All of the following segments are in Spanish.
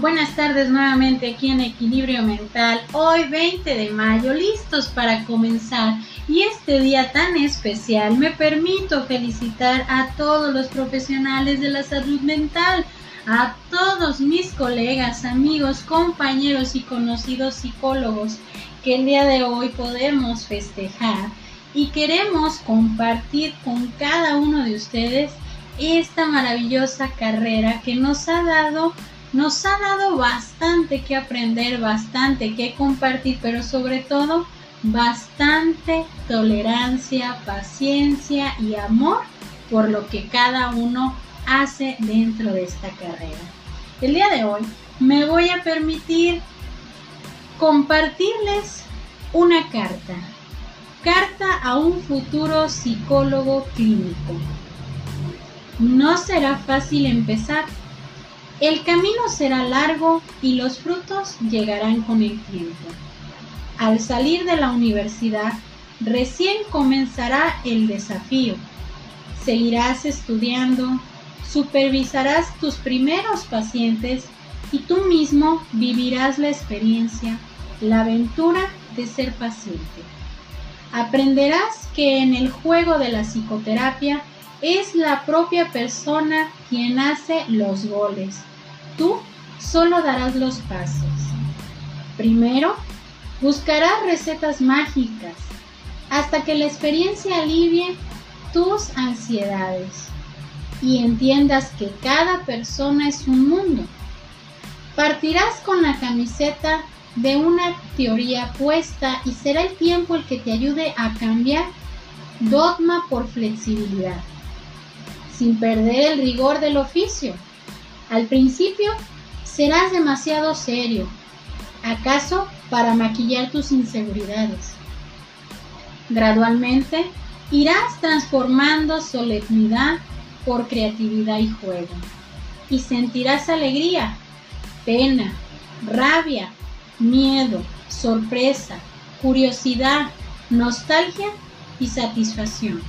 Buenas tardes nuevamente aquí en Equilibrio Mental. Hoy 20 de mayo, listos para comenzar. Y este día tan especial me permito felicitar a todos los profesionales de la salud mental, a todos mis colegas, amigos, compañeros y conocidos psicólogos que el día de hoy podemos festejar y queremos compartir con cada uno de ustedes esta maravillosa carrera que nos ha dado nos ha dado bastante que aprender, bastante que compartir, pero sobre todo bastante tolerancia, paciencia y amor por lo que cada uno hace dentro de esta carrera. El día de hoy me voy a permitir compartirles una carta. Carta a un futuro psicólogo clínico. No será fácil empezar. El camino será largo y los frutos llegarán con el tiempo. Al salir de la universidad, recién comenzará el desafío. Seguirás estudiando, supervisarás tus primeros pacientes y tú mismo vivirás la experiencia, la aventura de ser paciente. Aprenderás que en el juego de la psicoterapia es la propia persona quien hace los goles. Tú solo darás los pasos. Primero, buscarás recetas mágicas hasta que la experiencia alivie tus ansiedades y entiendas que cada persona es un mundo. Partirás con la camiseta de una teoría puesta y será el tiempo el que te ayude a cambiar dogma por flexibilidad sin perder el rigor del oficio. Al principio serás demasiado serio, acaso para maquillar tus inseguridades. Gradualmente irás transformando solemnidad por creatividad y juego, y sentirás alegría, pena, rabia, miedo, sorpresa, curiosidad, nostalgia y satisfacción.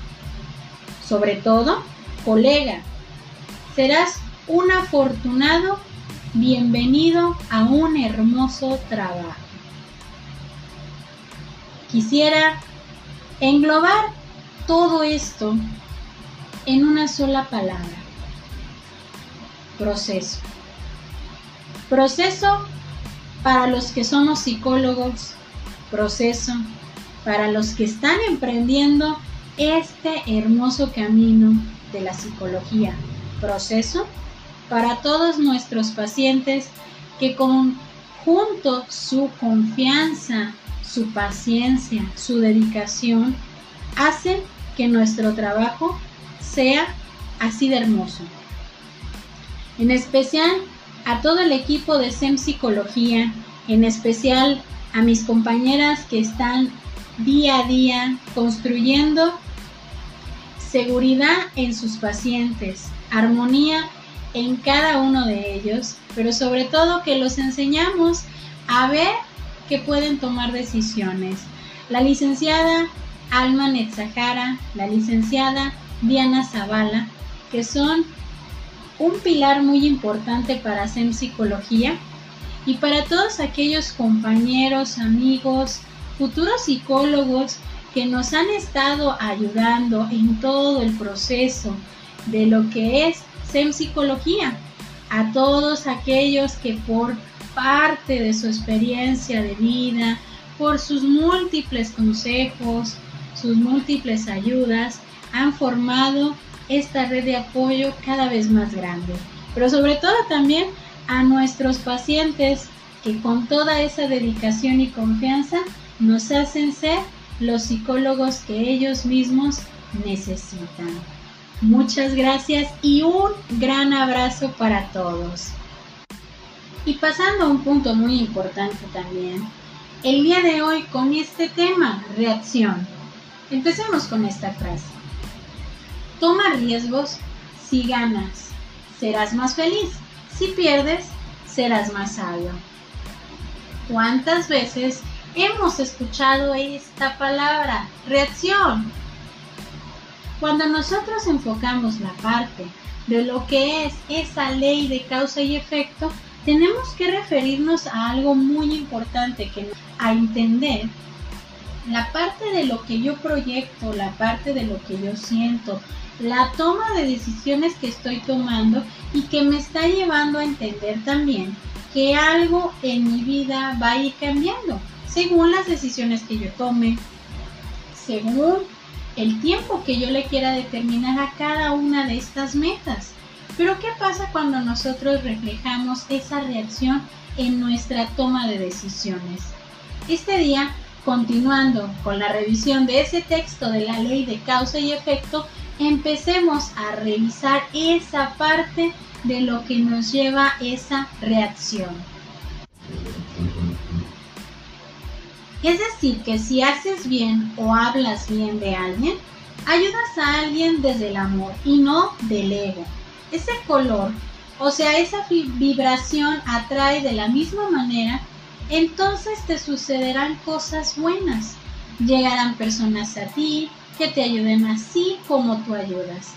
Sobre todo, colega, serás un afortunado bienvenido a un hermoso trabajo. Quisiera englobar todo esto en una sola palabra. Proceso. Proceso para los que somos psicólogos. Proceso para los que están emprendiendo este hermoso camino de la psicología, proceso para todos nuestros pacientes que con junto su confianza, su paciencia, su dedicación, hacen que nuestro trabajo sea así de hermoso. En especial a todo el equipo de SEM Psicología, en especial a mis compañeras que están día a día construyendo seguridad en sus pacientes, armonía en cada uno de ellos, pero sobre todo que los enseñamos a ver que pueden tomar decisiones. La licenciada Alma Netzahara, la licenciada Diana Zavala, que son un pilar muy importante para SEM Psicología y para todos aquellos compañeros, amigos, futuros psicólogos que nos han estado ayudando en todo el proceso de lo que es SEM Psicología. A todos aquellos que por parte de su experiencia de vida, por sus múltiples consejos, sus múltiples ayudas, han formado esta red de apoyo cada vez más grande. Pero sobre todo también a nuestros pacientes que con toda esa dedicación y confianza nos hacen ser los psicólogos que ellos mismos necesitan. Muchas gracias y un gran abrazo para todos. Y pasando a un punto muy importante también, el día de hoy con este tema, reacción. Empecemos con esta frase. Toma riesgos si ganas, serás más feliz. Si pierdes, serás más sabio. ¿Cuántas veces hemos escuchado esta palabra, reacción. Cuando nosotros enfocamos la parte de lo que es esa ley de causa y efecto, tenemos que referirnos a algo muy importante, que a entender. La parte de lo que yo proyecto, la parte de lo que yo siento, la toma de decisiones que estoy tomando y que me está llevando a entender también que algo en mi vida va a ir cambiando según las decisiones que yo tome, según el tiempo que yo le quiera determinar a cada una de estas metas. Pero ¿qué pasa cuando nosotros reflejamos esa reacción en nuestra toma de decisiones? Este día, continuando con la revisión de ese texto de la ley de causa y efecto, empecemos a revisar esa parte de lo que nos lleva esa reacción. Es decir, que si haces bien o hablas bien de alguien, ayudas a alguien desde el amor y no del ego. Ese color, o sea, esa vibración atrae de la misma manera, entonces te sucederán cosas buenas. Llegarán personas a ti que te ayuden así como tú ayudas.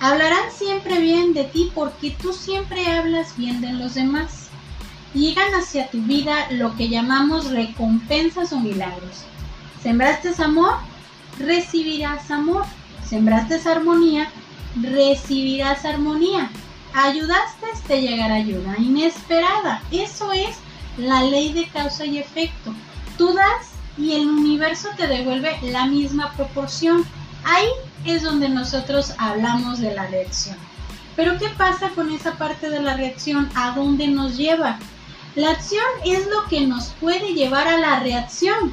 Hablarán siempre bien de ti porque tú siempre hablas bien de los demás. Llegan hacia tu vida lo que llamamos recompensas o milagros. Sembraste amor, recibirás amor. Sembraste armonía, recibirás armonía. Ayudaste, te llegará ayuda inesperada. Eso es la ley de causa y efecto. Tú das y el universo te devuelve la misma proporción. Ahí es donde nosotros hablamos de la reacción. Pero ¿qué pasa con esa parte de la reacción? ¿A dónde nos lleva? La acción es lo que nos puede llevar a la reacción.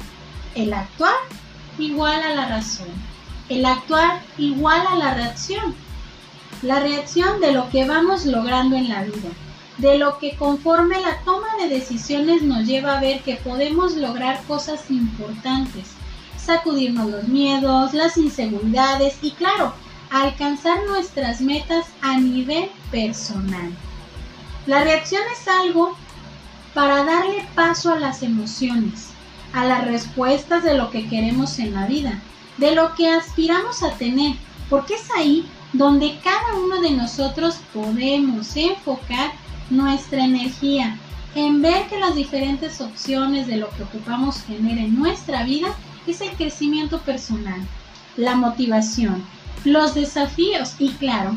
El actuar igual a la razón. El actuar igual a la reacción. La reacción de lo que vamos logrando en la vida. De lo que conforme la toma de decisiones nos lleva a ver que podemos lograr cosas importantes sacudirnos los miedos, las inseguridades y claro, alcanzar nuestras metas a nivel personal. La reacción es algo para darle paso a las emociones, a las respuestas de lo que queremos en la vida, de lo que aspiramos a tener, porque es ahí donde cada uno de nosotros podemos enfocar nuestra energía en ver que las diferentes opciones de lo que ocupamos tener en nuestra vida es el crecimiento personal, la motivación, los desafíos y claro,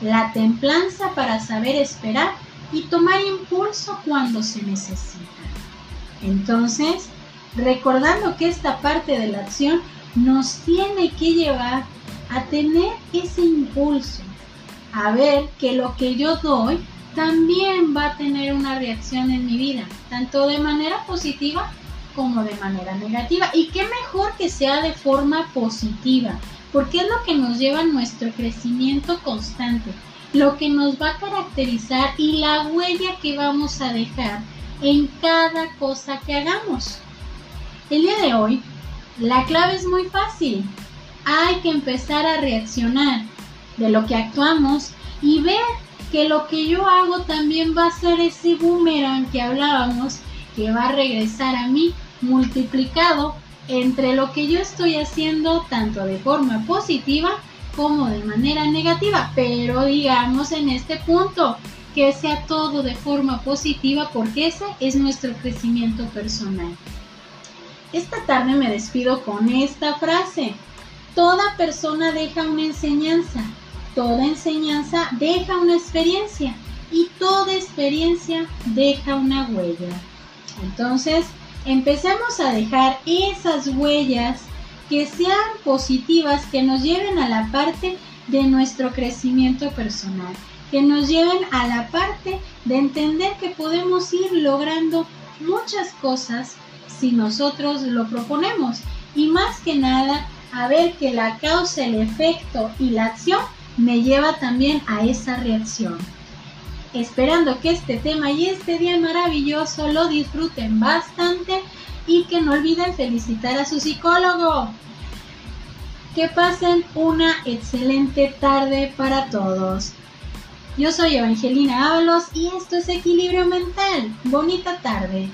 la templanza para saber esperar y tomar impulso cuando se necesita. Entonces, recordando que esta parte de la acción nos tiene que llevar a tener ese impulso, a ver que lo que yo doy también va a tener una reacción en mi vida, tanto de manera positiva como de manera negativa. Y qué mejor que sea de forma positiva, porque es lo que nos lleva a nuestro crecimiento constante, lo que nos va a caracterizar y la huella que vamos a dejar en cada cosa que hagamos. El día de hoy, la clave es muy fácil. Hay que empezar a reaccionar de lo que actuamos y ver que lo que yo hago también va a ser ese boomerang que hablábamos que va a regresar a mí multiplicado entre lo que yo estoy haciendo tanto de forma positiva como de manera negativa, pero digamos en este punto que sea todo de forma positiva porque ese es nuestro crecimiento personal. Esta tarde me despido con esta frase. Toda persona deja una enseñanza, toda enseñanza deja una experiencia y toda experiencia deja una huella. Entonces, empecemos a dejar esas huellas que sean positivas, que nos lleven a la parte de nuestro crecimiento personal, que nos lleven a la parte de entender que podemos ir logrando muchas cosas si nosotros lo proponemos. Y más que nada a ver que la causa, el efecto y la acción me lleva también a esa reacción. Esperando que este tema y este día maravilloso lo disfruten bastante y que no olviden felicitar a su psicólogo. Que pasen una excelente tarde para todos. Yo soy Evangelina Ábalos y esto es Equilibrio Mental. Bonita tarde.